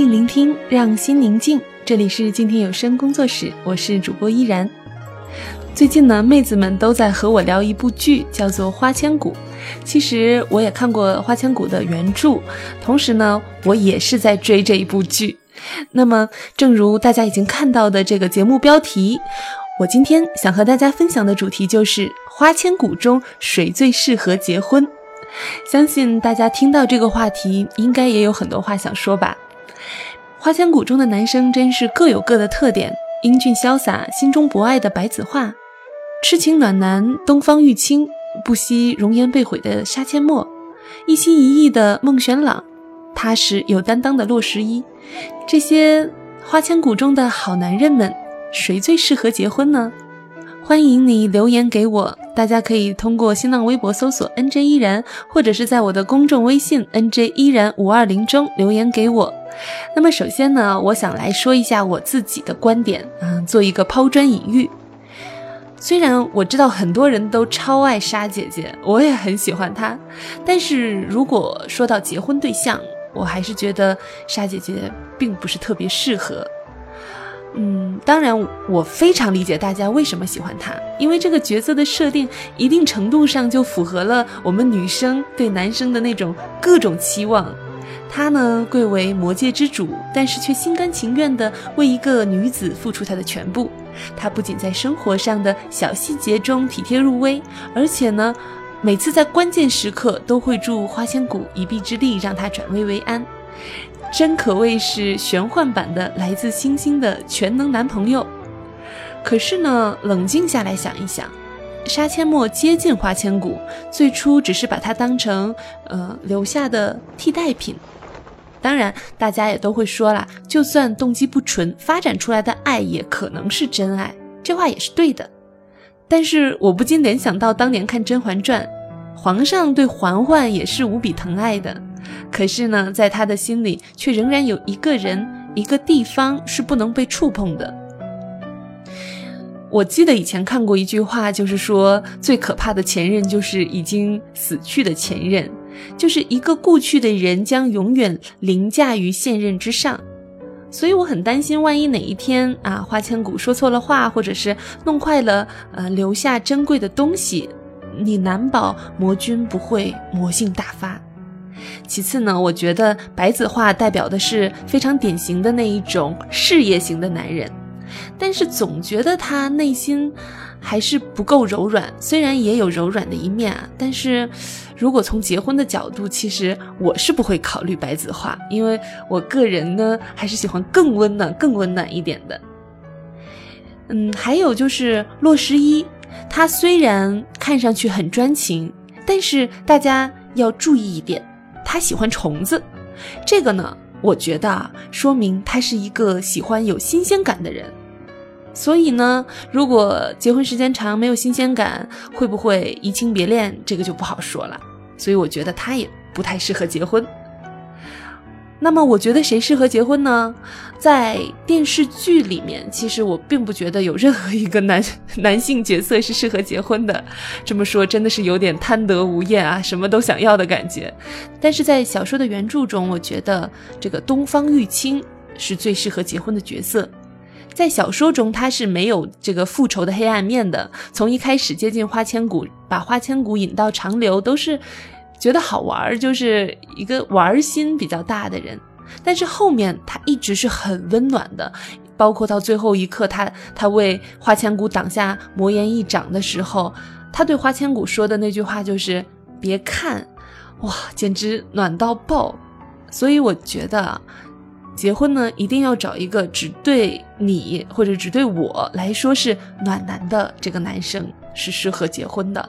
静聆听，让心宁静。这里是静听有声工作室，我是主播依然。最近呢，妹子们都在和我聊一部剧，叫做《花千骨》。其实我也看过《花千骨》的原著，同时呢，我也是在追这一部剧。那么，正如大家已经看到的这个节目标题，我今天想和大家分享的主题就是《花千骨》中谁最适合结婚。相信大家听到这个话题，应该也有很多话想说吧。《花千骨》中的男生真是各有各的特点：英俊潇洒、心中博爱的白子画，痴情暖男东方玉清，不惜容颜被毁的杀阡陌，一心一意的孟玄朗，踏实有担当的洛十一。这些《花千骨》中的好男人们，谁最适合结婚呢？欢迎你留言给我，大家可以通过新浪微博搜索 “nj 依然”，或者是在我的公众微信 “nj 依然五二零”中留言给我。那么首先呢，我想来说一下我自己的观点，嗯，做一个抛砖引玉。虽然我知道很多人都超爱沙姐姐，我也很喜欢她，但是如果说到结婚对象，我还是觉得沙姐姐并不是特别适合。嗯，当然，我非常理解大家为什么喜欢他，因为这个角色的设定一定程度上就符合了我们女生对男生的那种各种期望。他呢，贵为魔界之主，但是却心甘情愿地为一个女子付出他的全部。他不仅在生活上的小细节中体贴入微，而且呢，每次在关键时刻都会助花千骨一臂之力，让他转危为安。真可谓是玄幻版的来自星星的全能男朋友。可是呢，冷静下来想一想，杀阡陌接近花千骨，最初只是把他当成呃留下的替代品。当然，大家也都会说了，就算动机不纯，发展出来的爱也可能是真爱，这话也是对的。但是我不禁联想到当年看《甄嬛传》，皇上对嬛嬛也是无比疼爱的。可是呢，在他的心里却仍然有一个人、一个地方是不能被触碰的。我记得以前看过一句话，就是说最可怕的前任就是已经死去的前任，就是一个故去的人将永远凌驾于现任之上。所以我很担心，万一哪一天啊，花千骨说错了话，或者是弄坏了呃留下珍贵的东西，你难保魔君不会魔性大发。其次呢，我觉得白子画代表的是非常典型的那一种事业型的男人，但是总觉得他内心还是不够柔软。虽然也有柔软的一面啊，但是如果从结婚的角度，其实我是不会考虑白子画，因为我个人呢还是喜欢更温暖、更温暖一点的。嗯，还有就是洛十一，他虽然看上去很专情，但是大家要注意一点。他喜欢虫子，这个呢，我觉得啊，说明他是一个喜欢有新鲜感的人。所以呢，如果结婚时间长没有新鲜感，会不会移情别恋，这个就不好说了。所以我觉得他也不太适合结婚。那么我觉得谁适合结婚呢？在电视剧里面，其实我并不觉得有任何一个男 男性角色是适合结婚的。这么说真的是有点贪得无厌啊，什么都想要的感觉。但是在小说的原著中，我觉得这个东方玉清是最适合结婚的角色。在小说中，他是没有这个复仇的黑暗面的。从一开始接近花千骨，把花千骨引到长留，都是。觉得好玩，就是一个玩心比较大的人，但是后面他一直是很温暖的，包括到最后一刻，他他为花千骨挡下魔岩一掌的时候，他对花千骨说的那句话就是“别看”，哇，简直暖到爆。所以我觉得，结婚呢一定要找一个只对你或者只对我来说是暖男的这个男生是适合结婚的。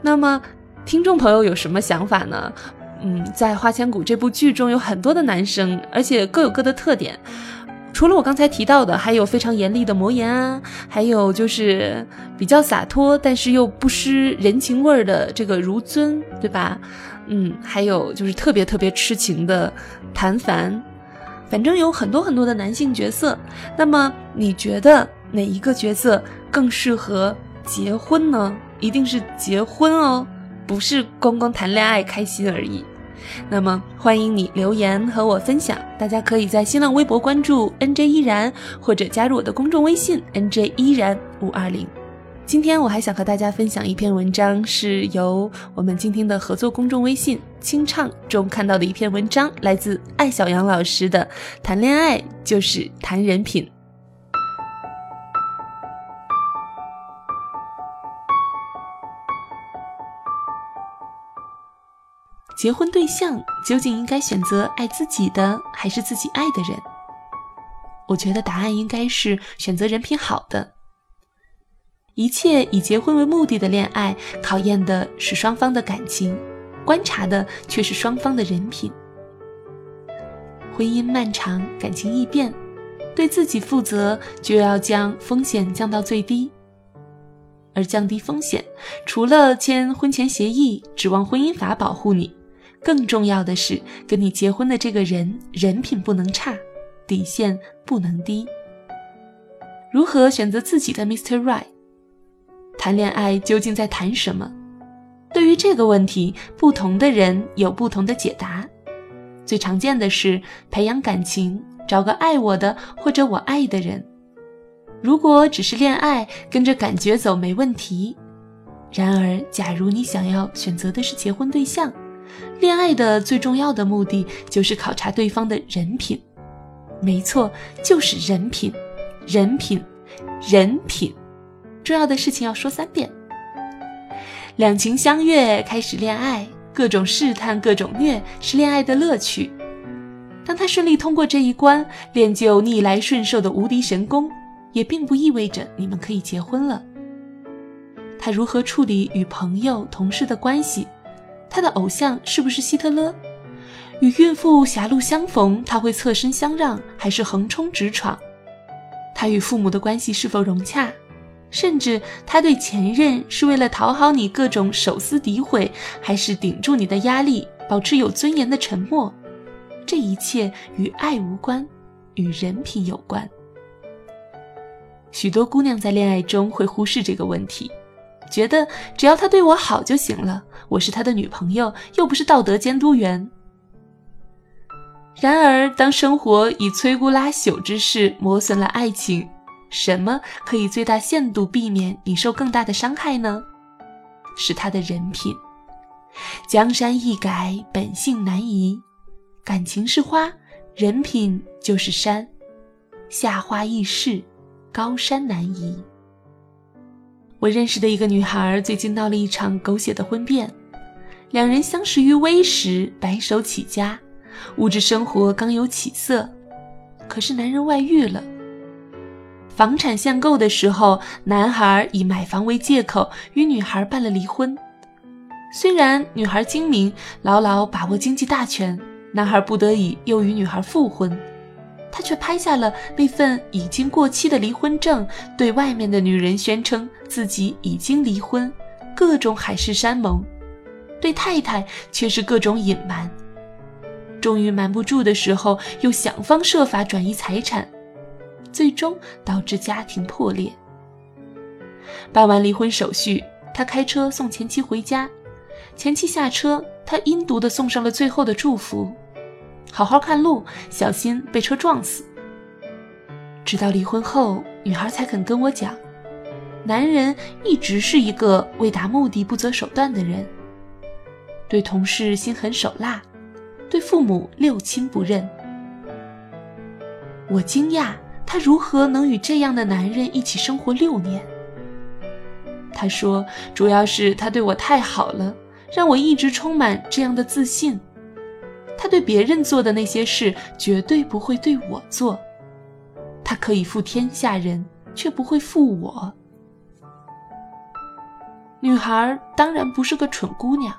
那么。听众朋友有什么想法呢？嗯，在《花千骨》这部剧中有很多的男生，而且各有各的特点。除了我刚才提到的，还有非常严厉的魔岩啊，还有就是比较洒脱但是又不失人情味儿的这个如尊，对吧？嗯，还有就是特别特别痴情的谭凡。反正有很多很多的男性角色。那么你觉得哪一个角色更适合结婚呢？一定是结婚哦。不是光光谈恋爱开心而已，那么欢迎你留言和我分享。大家可以在新浪微博关注 NJ 依然，或者加入我的公众微信 NJ 依然五二零。今天我还想和大家分享一篇文章，是由我们今天的合作公众微信“清唱”中看到的一篇文章，来自艾小杨老师的《谈恋爱就是谈人品》。结婚对象究竟应该选择爱自己的，还是自己爱的人？我觉得答案应该是选择人品好的。一切以结婚为目的的恋爱，考验的是双方的感情，观察的却是双方的人品。婚姻漫长，感情易变，对自己负责，就要将风险降到最低。而降低风险，除了签婚前协议，指望婚姻法保护你，更重要的是跟你结婚的这个人人品不能差，底线不能低。如何选择自己的 Mr. Right？谈恋爱究竟在谈什么？对于这个问题，不同的人有不同的解答。最常见的是培养感情，找个爱我的或者我爱的人。如果只是恋爱，跟着感觉走没问题。然而，假如你想要选择的是结婚对象，恋爱的最重要的目的就是考察对方的人品。没错，就是人品，人品，人品。重要的事情要说三遍。两情相悦，开始恋爱，各种试探，各种虐，是恋爱的乐趣。当他顺利通过这一关，练就逆来顺受的无敌神功，也并不意味着你们可以结婚了。他如何处理与朋友、同事的关系？他的偶像是不是希特勒？与孕妇狭路相逢，他会侧身相让，还是横冲直闯？他与父母的关系是否融洽？甚至他对前任是为了讨好你各种手撕诋毁，还是顶住你的压力，保持有尊严的沉默？这一切与爱无关，与人品有关。许多姑娘在恋爱中会忽视这个问题，觉得只要他对我好就行了，我是他的女朋友，又不是道德监督员。然而，当生活以摧枯拉朽之势磨损了爱情，什么可以最大限度避免你受更大的伤害呢？是他的人品。江山易改，本性难移。感情是花，人品就是山。夏花易逝，高山难移。我认识的一个女孩，最近闹了一场狗血的婚变。两人相识于微时，白手起家，物质生活刚有起色。可是男人外遇了。房产限购的时候，男孩以买房为借口与女孩办了离婚。虽然女孩精明，牢牢把握经济大权，男孩不得已又与女孩复婚，他却拍下了那份已经过期的离婚证，对外面的女人宣称自己已经离婚，各种海誓山盟，对太太却是各种隐瞒。终于瞒不住的时候，又想方设法转移财产。最终导致家庭破裂。办完离婚手续，他开车送前妻回家。前妻下车，他阴毒地送上了最后的祝福：“好好看路，小心被车撞死。”直到离婚后，女孩才肯跟我讲，男人一直是一个为达目的不择手段的人，对同事心狠手辣，对父母六亲不认。我惊讶。她如何能与这样的男人一起生活六年？他说：“主要是他对我太好了，让我一直充满这样的自信。他对别人做的那些事，绝对不会对我做。他可以负天下人，却不会负我。”女孩当然不是个蠢姑娘，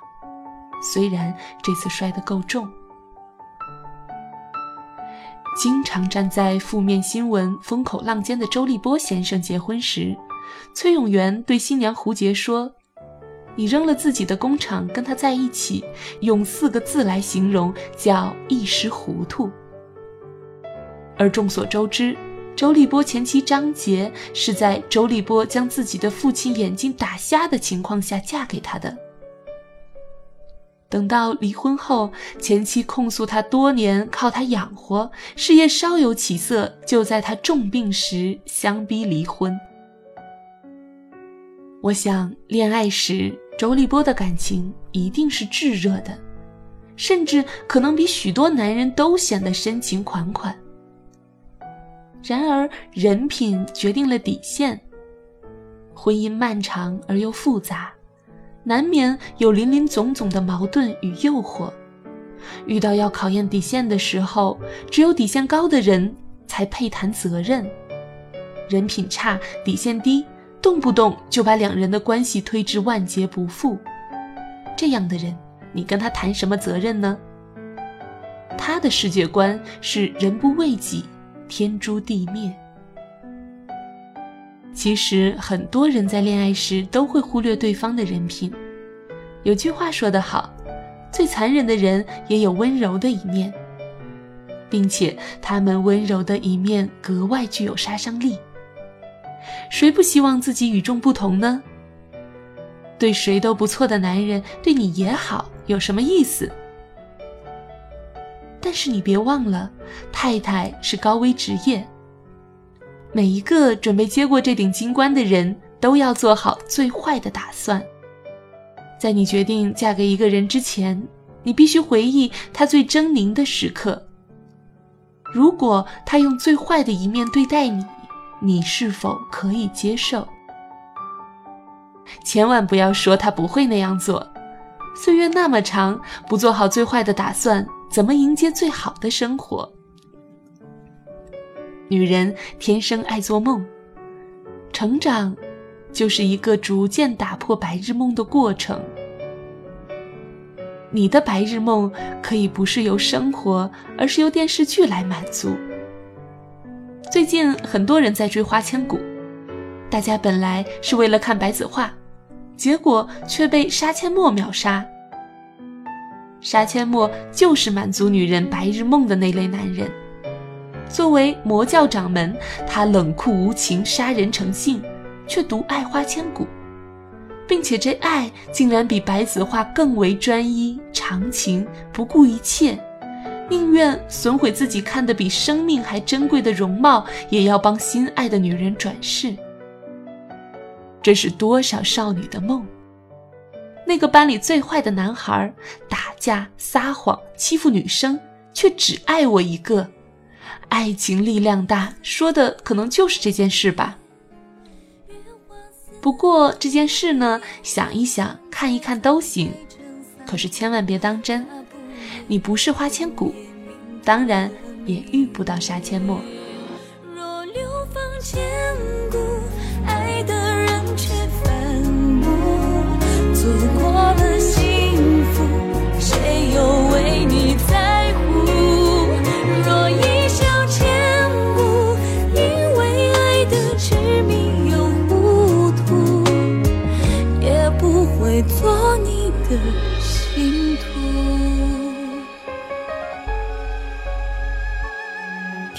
虽然这次摔得够重。经常站在负面新闻风口浪尖的周立波先生结婚时，崔永元对新娘胡洁说：“你扔了自己的工厂跟他在一起，用四个字来形容，叫一时糊涂。”而众所周知，周立波前妻张杰是在周立波将自己的父亲眼睛打瞎的情况下嫁给他的。等到离婚后，前妻控诉他多年靠他养活，事业稍有起色，就在他重病时相逼离婚。我想，恋爱时周立波的感情一定是炙热的，甚至可能比许多男人都显得深情款款。然而，人品决定了底线。婚姻漫长而又复杂。难免有林林总总的矛盾与诱惑，遇到要考验底线的时候，只有底线高的人才配谈责任。人品差、底线低，动不动就把两人的关系推至万劫不复，这样的人，你跟他谈什么责任呢？他的世界观是人不为己，天诛地灭。其实很多人在恋爱时都会忽略对方的人品。有句话说得好，最残忍的人也有温柔的一面，并且他们温柔的一面格外具有杀伤力。谁不希望自己与众不同呢？对谁都不错的男人对你也好，有什么意思？但是你别忘了，太太是高危职业。每一个准备接过这顶金冠的人都要做好最坏的打算。在你决定嫁给一个人之前，你必须回忆他最狰狞的时刻。如果他用最坏的一面对待你，你是否可以接受？千万不要说他不会那样做。岁月那么长，不做好最坏的打算，怎么迎接最好的生活？女人天生爱做梦，成长就是一个逐渐打破白日梦的过程。你的白日梦可以不是由生活，而是由电视剧来满足。最近很多人在追《花千骨》，大家本来是为了看白子画，结果却被杀阡陌秒杀。杀阡陌就是满足女人白日梦的那类男人。作为魔教掌门，他冷酷无情，杀人成性，却独爱花千骨，并且这爱竟然比白子画更为专一、长情，不顾一切，宁愿损毁自己看得比生命还珍贵的容貌，也要帮心爱的女人转世。这是多少少女的梦？那个班里最坏的男孩，打架、撒谎、欺负女生，却只爱我一个。爱情力量大，说的可能就是这件事吧。不过这件事呢，想一想，看一看都行，可是千万别当真。你不是花千骨，当然也遇不到杀阡陌。若流芳千古，爱的人却反目，错过了幸福，谁又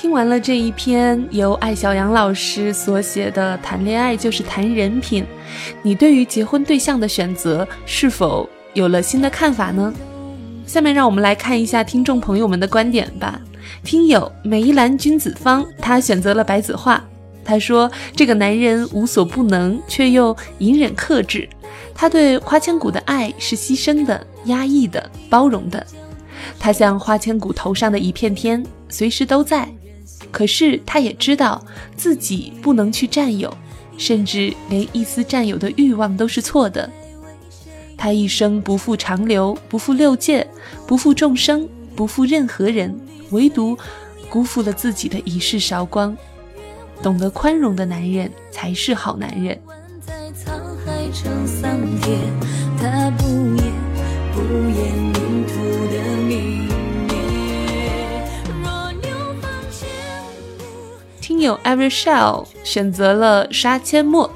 听完了这一篇由艾小阳老师所写的《谈恋爱就是谈人品》，你对于结婚对象的选择是否有了新的看法呢？下面让我们来看一下听众朋友们的观点吧。听友梅兰君子芳，他选择了白子画。他说：“这个男人无所不能，却又隐忍克制。他对花千骨的爱是牺牲的、压抑的、包容的。他像花千骨头上的一片天，随时都在。可是他也知道自己不能去占有，甚至连一丝占有的欲望都是错的。他一生不负长流，不负六界，不负众生，不负任何人，唯独辜负了自己的一世韶光。”懂得宽容的男人才是好男人。听友 Every Shell 选择了杀阡陌，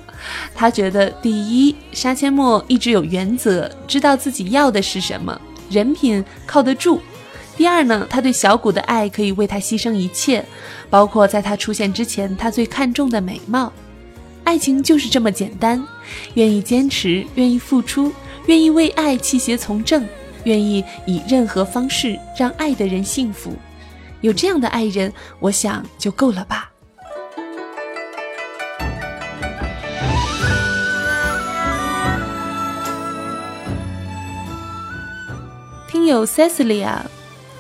他觉得第一，杀阡陌一直有原则，知道自己要的是什么，人品靠得住。第二呢，他对小谷的爱可以为他牺牲一切，包括在他出现之前他最看重的美貌。爱情就是这么简单，愿意坚持，愿意付出，愿意为爱弃邪从政，愿意以任何方式让爱的人幸福。有这样的爱人，我想就够了吧。友 Cecilia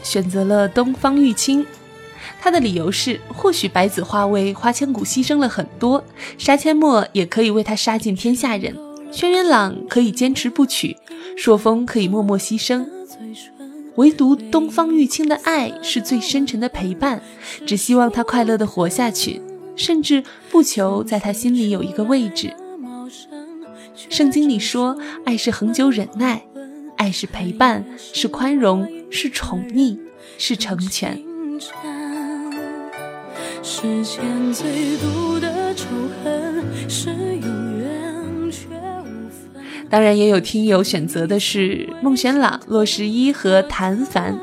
选择了东方玉清，他的理由是：或许白子画为花千骨牺牲了很多，杀阡陌也可以为他杀尽天下人，轩辕朗可以坚持不娶，朔风可以默默牺牲，唯独东方玉清的爱是最深沉的陪伴，只希望他快乐的活下去，甚至不求在他心里有一个位置。圣经里说，爱是恒久忍耐。爱是陪伴，是宽容，是宠溺，是成全。当然，也有听友选择的是孟玄朗、洛十一和谭凡。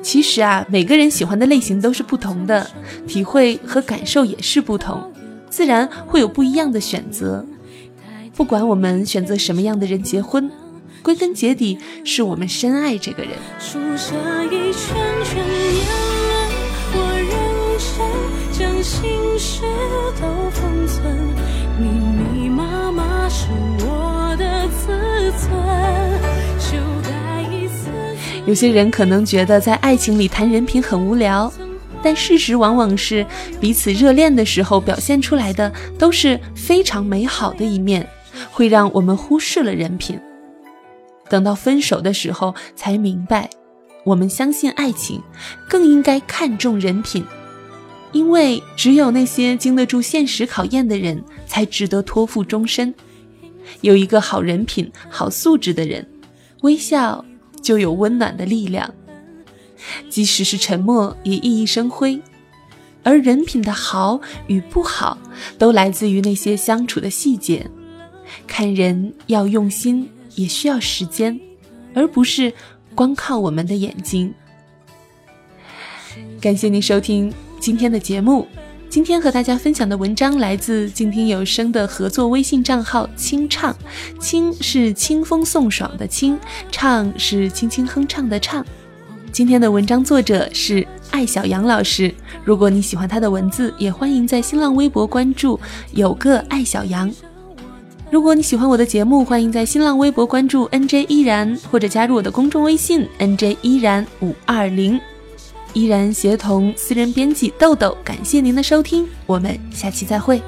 其实啊，每个人喜欢的类型都是不同的，体会和感受也是不同，自然会有不一样的选择。不管我们选择什么样的人结婚。归根结底，是我们深爱这个人。有些人可能觉得在爱情里谈人品很无聊，但事实往往是，彼此热恋的时候表现出来的都是非常美好的一面，会让我们忽视了人品。等到分手的时候，才明白，我们相信爱情，更应该看重人品，因为只有那些经得住现实考验的人，才值得托付终身。有一个好人品、好素质的人，微笑就有温暖的力量，即使是沉默也熠熠生辉。而人品的好与不好，都来自于那些相处的细节。看人要用心。也需要时间，而不是光靠我们的眼睛。感谢您收听今天的节目。今天和大家分享的文章来自静听有声的合作微信账号“清唱”，清是清风送爽的清，唱是轻轻哼唱的唱。今天的文章作者是艾小杨老师。如果你喜欢他的文字，也欢迎在新浪微博关注“有个艾小杨”。如果你喜欢我的节目，欢迎在新浪微博关注 NJ 依然，或者加入我的公众微信 NJ 依然五二零，依然协同私人编辑豆豆。感谢您的收听，我们下期再会。